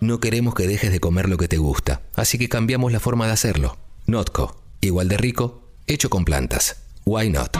No queremos que dejes de comer lo que te gusta, así que cambiamos la forma de hacerlo. Notco, igual de rico, hecho con plantas. Why not?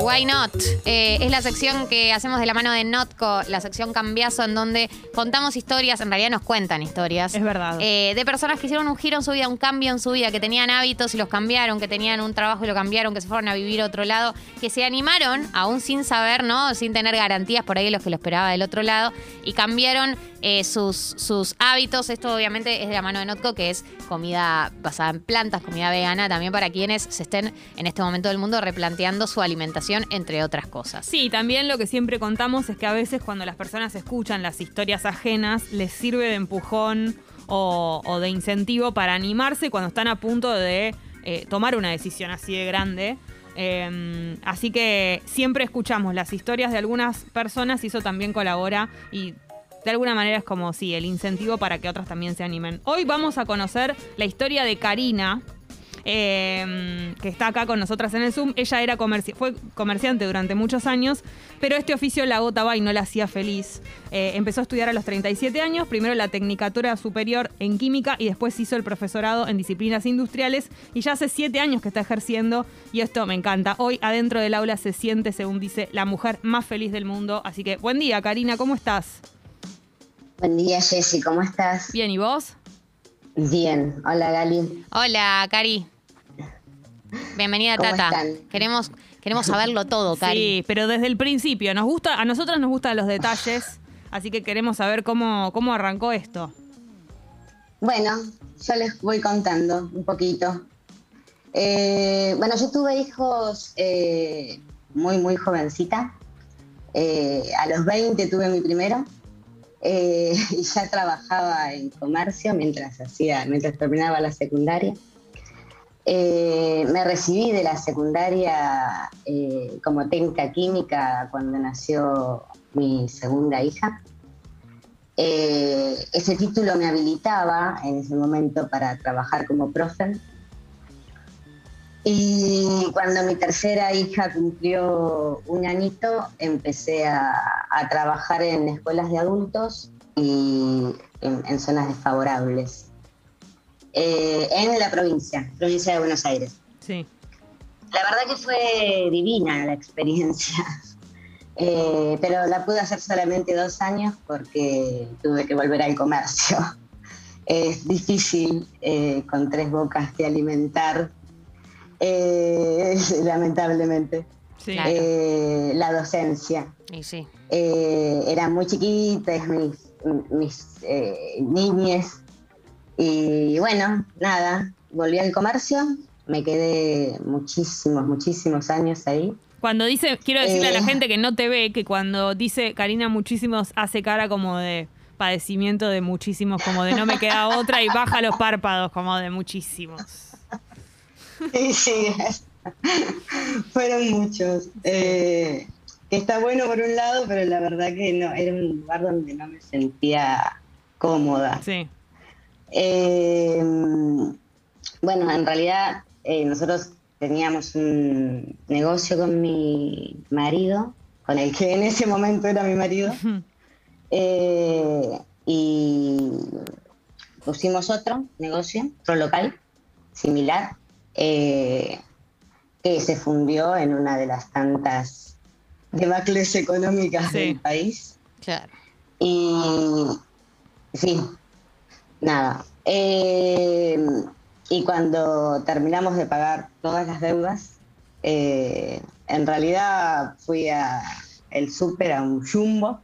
Why Not? Eh, es la sección que hacemos de la mano de Notco, la sección Cambiazo, en donde contamos historias, en realidad nos cuentan historias. Es verdad. eh, de personas que hicieron un giro en su vida, un cambio en su vida, que tenían hábitos y los cambiaron, que tenían un trabajo y lo cambiaron, que se fueron a vivir a otro lado, que se animaron, aún sin saber, ¿no? Sin tener garantías por ahí de los que lo esperaba del otro lado, y cambiaron eh, sus, hábitos. Esto obviamente es de la mano de Notco, que es comida basada en plantas, comida vegana, también para quienes se estén en este momento del mundo replanteando su alimentación, entre otras cosas. Sí, también lo que siempre contamos es que a veces cuando las personas escuchan las historias ajenas, les sirve de empujón o, de incentivo para animarse cuando están a punto de eh, tomar una decisión así de grande. Eh, así que siempre escuchamos las historias de algunas personas y eso también colabora y de alguna manera es como, sí, el incentivo para que otras también se animen. Hoy vamos a conocer la historia de Karina, eh, que está acá con nosotras en el Zoom. Ella era comerci- fue comerciante durante muchos años, pero este oficio la agotaba y no la hacía feliz. Eh, empezó a estudiar a los 37 años, primero la tecnicatura superior en química y después hizo el profesorado en disciplinas industriales y ya hace 7 años que está ejerciendo y esto me encanta. Hoy adentro del aula se siente, según dice, la mujer más feliz del mundo. Así que buen día, Karina, ¿cómo estás? Buen día, Jessy, ¿cómo estás? Bien, ¿y vos? Bien, hola Gali. Hola, Cari. Bienvenida, ¿Cómo Tata. están? Queremos, queremos saberlo todo, Cari. Sí, pero desde el principio. Nos gusta, a nosotras nos gustan los detalles, así que queremos saber cómo, cómo arrancó esto. Bueno, yo les voy contando un poquito. Eh, bueno, yo tuve hijos eh, muy, muy jovencita. Eh, a los 20 tuve mi primero. Eh, y ya trabajaba en comercio mientras hacía, mientras terminaba la secundaria. Eh, me recibí de la secundaria eh, como técnica química cuando nació mi segunda hija. Ese título me habilitaba en ese momento para trabajar como profe. Y cuando mi tercera hija cumplió un añito, empecé a, a trabajar en escuelas de adultos y en, en zonas desfavorables. Eh, en la provincia, provincia de Buenos Aires. Sí. La verdad que fue divina la experiencia, Eh, pero la pude hacer solamente dos años porque tuve que volver al comercio. Es difícil eh, con tres bocas de alimentar, eh, lamentablemente. Sí. Claro. Eh, la docencia. Y sí. Eh, eran muy chiquitas mis, mis eh, niñes. Y bueno, nada, volví al comercio, me quedé muchísimos, muchísimos años ahí. Cuando dice, quiero decirle a la gente que no te ve, que cuando dice Karina muchísimos, hace cara como de padecimiento de muchísimos, como de no me queda otra y baja los párpados como de muchísimos. Sí, sí, fueron muchos. Eh, está bueno por un lado, pero la verdad que no, era un lugar donde no me sentía cómoda. Sí. Eh, bueno, en realidad eh, nosotros teníamos un negocio con mi marido, con el que en ese momento era mi marido, eh, y pusimos otro negocio, otro local similar, eh, que se fundió en una de las tantas debacles económicas Sí. del país. Claro. Y sí, nada. Eh, y cuando terminamos de pagar todas las deudas, eh, en realidad fui a el súper, a un jumbo,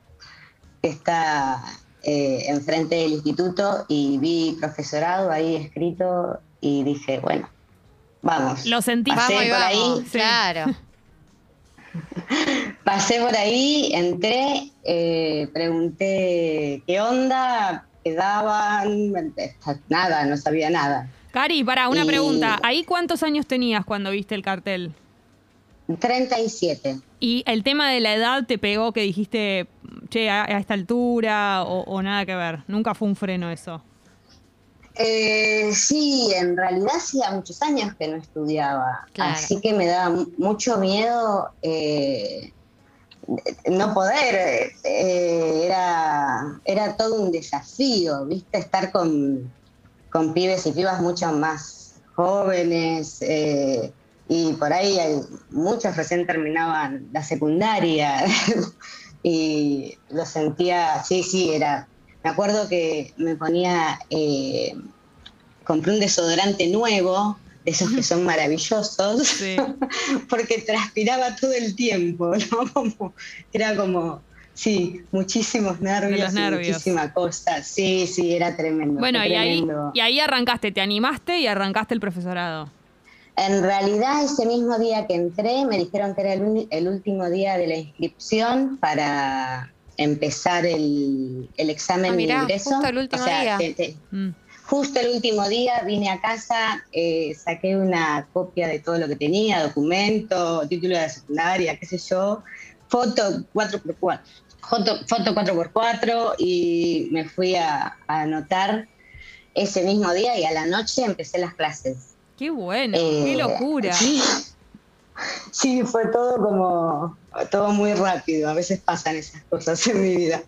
que está eh, enfrente del instituto, y vi profesorado ahí escrito y dije, bueno, vamos. Lo sentí. Pasé Vamos por vamos. ahí. Claro. Pasé por ahí, entré, eh, pregunté qué onda, qué daban, nada, no sabía nada. Cari, para una Y- pregunta. ¿Ahí cuántos años tenías cuando viste el cartel? 37. ¿Y el tema de la edad te pegó que dijiste, che, a, a esta altura o, o nada que ver? Nunca fue un freno eso. Eh, sí, en realidad hacía muchos años que no estudiaba, Claro. así que me daba mu- mucho miedo eh, no poder, eh, era, era todo un desafío, ¿viste? Estar con, con pibes y pibas mucho más jóvenes, y por ahí hay, muchos recién terminaban la secundaria, y lo sentía, sí, sí, era, me acuerdo que me ponía, eh, compré un desodorante nuevo, de esos que son maravillosos, Sí. porque transpiraba todo el tiempo, ¿no? Como- era como, sí, muchísimos nervios, nervios. muchísima cosa. Sí, sí, era tremendo. Bueno, y ahí, y ahí arrancaste, te animaste y arrancaste el profesorado. En realidad, ese mismo día que entré, me dijeron que era el último día de la inscripción para empezar el, el examen Ah, mirá, de ingreso. justo el último O sea, día. te- te- Mm. Justo el último día vine a casa, eh, saqué una copia de todo lo que tenía, documento, título de la secundaria, qué sé yo, foto 4x4, foto, foto 4x4 y me fui a, a anotar ese mismo día y a la noche empecé las clases. Qué bueno, qué Eh, locura. Sí, sí, fue todo como, todo muy rápido, a veces pasan esas cosas en mi vida.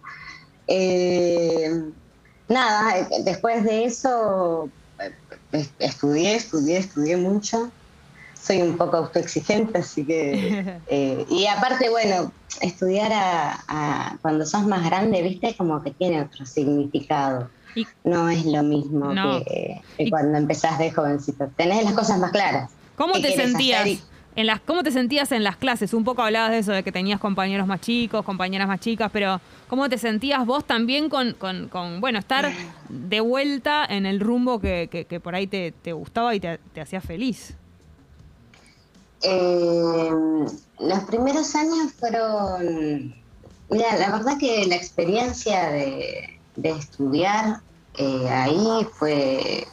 Eh, nada, después de eso eh, estudié, estudié, estudié mucho. Soy un poco autoexigente, así que... eh, y aparte, bueno, estudiar a, a- cuando sos más grande, viste, como que tiene otro significado. Y- no es lo mismo No. que, que Y- cuando empezás de jovencito. Tenés las cosas más claras. ¿Cómo ¿Qué te sentías? En las, ¿Cómo te sentías en las clases? Un poco hablabas de eso, de que tenías compañeros más chicos, compañeras más chicas, pero ¿cómo te sentías vos también con, con- con, bueno, estar de vuelta en el rumbo que, que- que por ahí te, te gustaba y te, te hacía feliz? Eh, los primeros años fueron, mira, la verdad que la experiencia de, de estudiar eh, ahí fue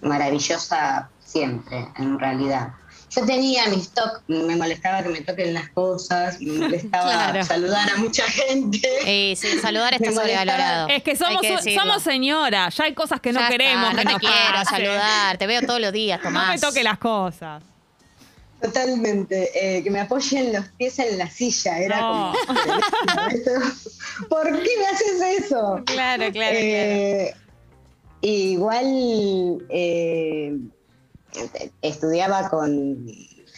maravillosa siempre, en realidad. Yo tenía mis toques, me molestaba que me toquen las cosas, me molestaba Claro. saludar a mucha gente. Eh, sí, saludar está sobrevalorado. Es que somos, somos señoras, ya hay cosas que no está, queremos que no te nos quiero saludar, te veo todos los días, No Tomás. me toque las cosas. Totalmente, eh, que me apoyen los pies en la silla, era No. como... ¿Por qué me haces eso? Claro, claro, claro. Eh, Igual eh, estudiaba con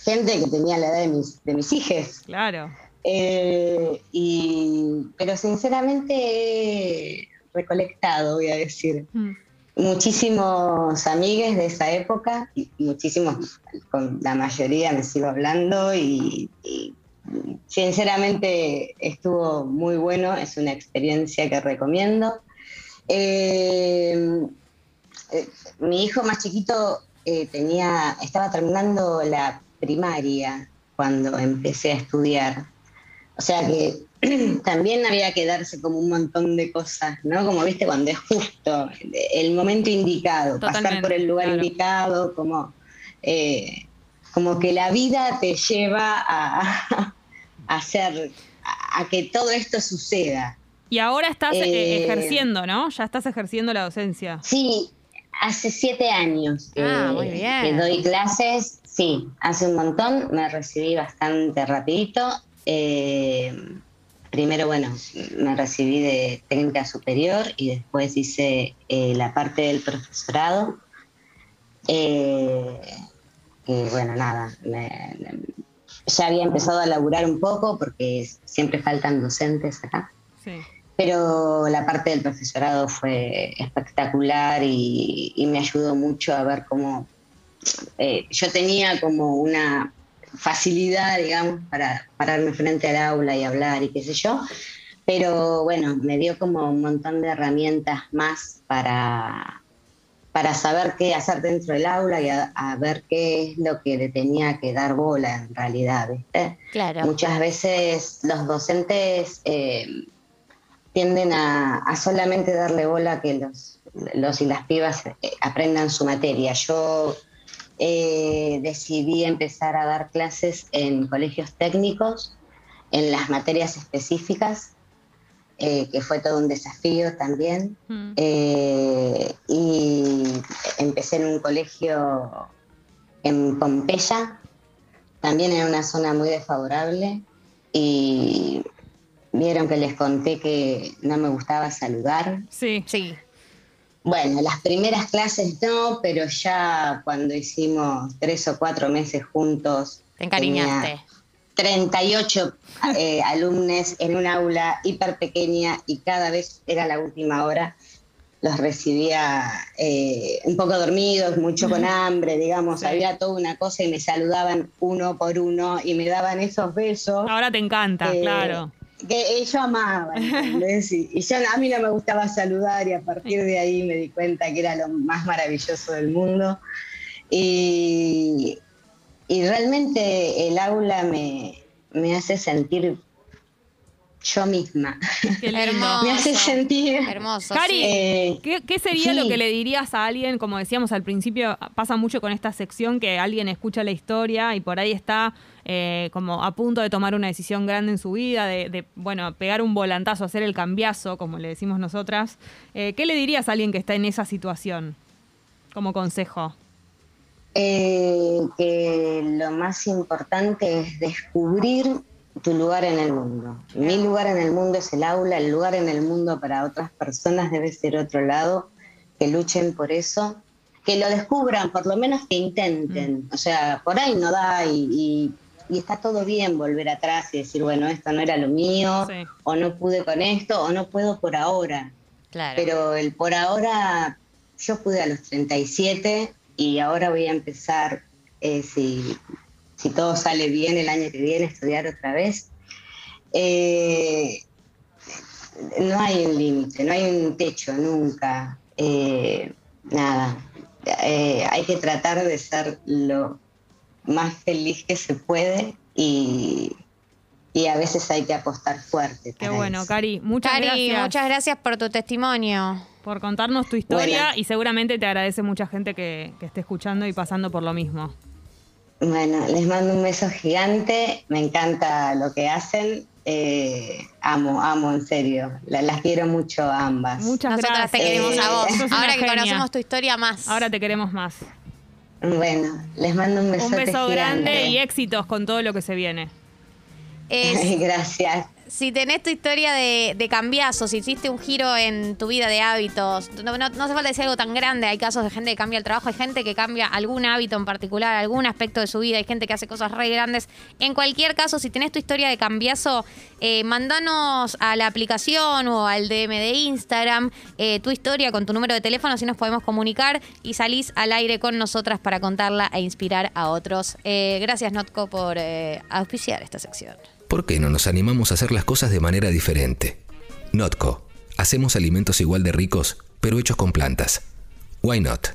gente que tenía la edad de mis, de mis hijas. Claro. Eh, y, pero sinceramente he recolectado, voy a decir, Mm. muchísimos amigues de esa época, y muchísimos, con la mayoría me sigo hablando y, y sinceramente estuvo muy bueno, es una experiencia que recomiendo. Eh, eh, mi hijo más chiquito eh, tenía, estaba terminando la primaria cuando empecé a estudiar. O sea que también había que darse como un montón de cosas, ¿no? Como viste, cuando es justo el momento indicado, pasar por el lugar claro. indicado, como, eh, como que la vida te lleva a, a hacer, a, a que todo esto suceda. Y ahora estás Eh, ejerciendo, ¿no? Ya estás ejerciendo la docencia. Sí, hace siete años que, Ah, muy bien. que doy clases. Sí, hace un montón. Me recibí bastante rapidito. Eh, primero, bueno, me recibí de técnica superior y después hice eh, la parte del profesorado. Eh, y bueno, nada, me- ya había empezado a laburar un poco porque siempre faltan docentes acá Sí. Pero la parte del profesorado fue espectacular y, y me ayudó mucho a ver cómo eh, yo tenía como una facilidad, digamos, para pararme frente al aula y hablar y qué sé yo, pero bueno, me dio como un montón de herramientas más para, para saber qué hacer dentro del aula y a, a ver qué es lo que le tenía que dar bola en realidad, ¿viste? Claro. Muchas veces los docentes eh, tienden a, a solamente darle bola a que los, los y las pibas eh, aprendan su materia. Yo eh, decidí empezar a dar clases en colegios técnicos, en las materias específicas, eh, que fue todo un desafío también. Mm. Eh, y empecé en un colegio en Pompeya, también en una zona muy desfavorable. Y Vieron que les conté que no me gustaba saludar. Sí. Sí. Bueno, las primeras clases no, pero ya cuando hicimos tres o cuatro meses juntos. Te encariñaste. tenía 38 eh, alumnos en un aula hiper pequeña y cada vez era la última hora. Los recibía eh, un poco dormidos, mucho con hambre, digamos. Había toda una cosa y me saludaban uno por uno y me daban esos besos. Ahora te encanta, Eh, claro. Que yo amaba. Y, y yo, a mí no me gustaba saludar y a partir de ahí me di cuenta que era lo más maravilloso del mundo. Y, y realmente el aula me, me hace sentir yo misma. Qué lindo. Me hace sentir... Hermoso. Cari, sí. eh, ¿Qué, qué sería sí. lo que le dirías a alguien? Como decíamos al principio, pasa mucho con esta sección que alguien escucha la historia y por ahí está eh, como a punto de tomar una decisión grande en su vida, de, de, bueno, pegar un volantazo, hacer el cambiazo, como le decimos nosotras. Eh, ¿Qué le dirías a alguien que está en esa situación como consejo? eh, que lo más importante es descubrir tu lugar en el mundo. Mi lugar en el mundo es el aula, el lugar en el mundo para otras personas debe ser otro lado, que luchen por eso, que lo descubran, por lo menos que intenten. O sea, por ahí no da y, y- y está todo bien volver atrás y decir, bueno, esto no era lo mío, Sí. o no pude con esto, o no puedo por ahora. Claro. Pero el por ahora, yo pude a los 37 y ahora voy a empezar, eh, si, si todo sale bien el año que viene, estudiar otra vez. Eh, no hay un límite, no hay un techo nunca. Eh, nada. Eh, hay que tratar de ser lo más feliz que se puede y, y a veces hay que apostar fuerte. Qué bueno, eso. Cari. Muchas Cari, gracias muchas gracias por tu testimonio. por contarnos tu historia Bueno. y seguramente te agradece mucha gente que, que esté escuchando y pasando por lo mismo. Bueno, les mando un beso gigante, me encanta lo que hacen, eh, amo, amo en serio, La- las quiero mucho a ambas. Muchas Nosotras gracias. te queremos a vos. Una Ahora que genia. conocemos tu historia más. Ahora te queremos más. Bueno, les mando un beso Un beso grande y éxitos con todo lo que se viene. Es- Gracias. Si tenés tu historia de, de cambiazo, si hiciste un giro en tu vida de hábitos, no, no- no hace falta decir algo tan grande. Hay casos de gente que cambia el trabajo, hay gente que cambia algún hábito en particular, algún aspecto de su vida, hay gente que hace cosas re grandes. En cualquier caso, si tenés tu historia de cambiazo, eh, mandanos a la aplicación o al DM de Instagram eh, tu historia con tu número de teléfono, así nos podemos comunicar y salís al aire con nosotras para contarla e inspirar a otros. Eh, gracias, Notco, por eh, auspiciar esta sección. ¿Por qué no nos animamos a hacer las cosas de manera diferente? Notco. Hacemos alimentos igual de ricos, pero hechos con plantas. Why not?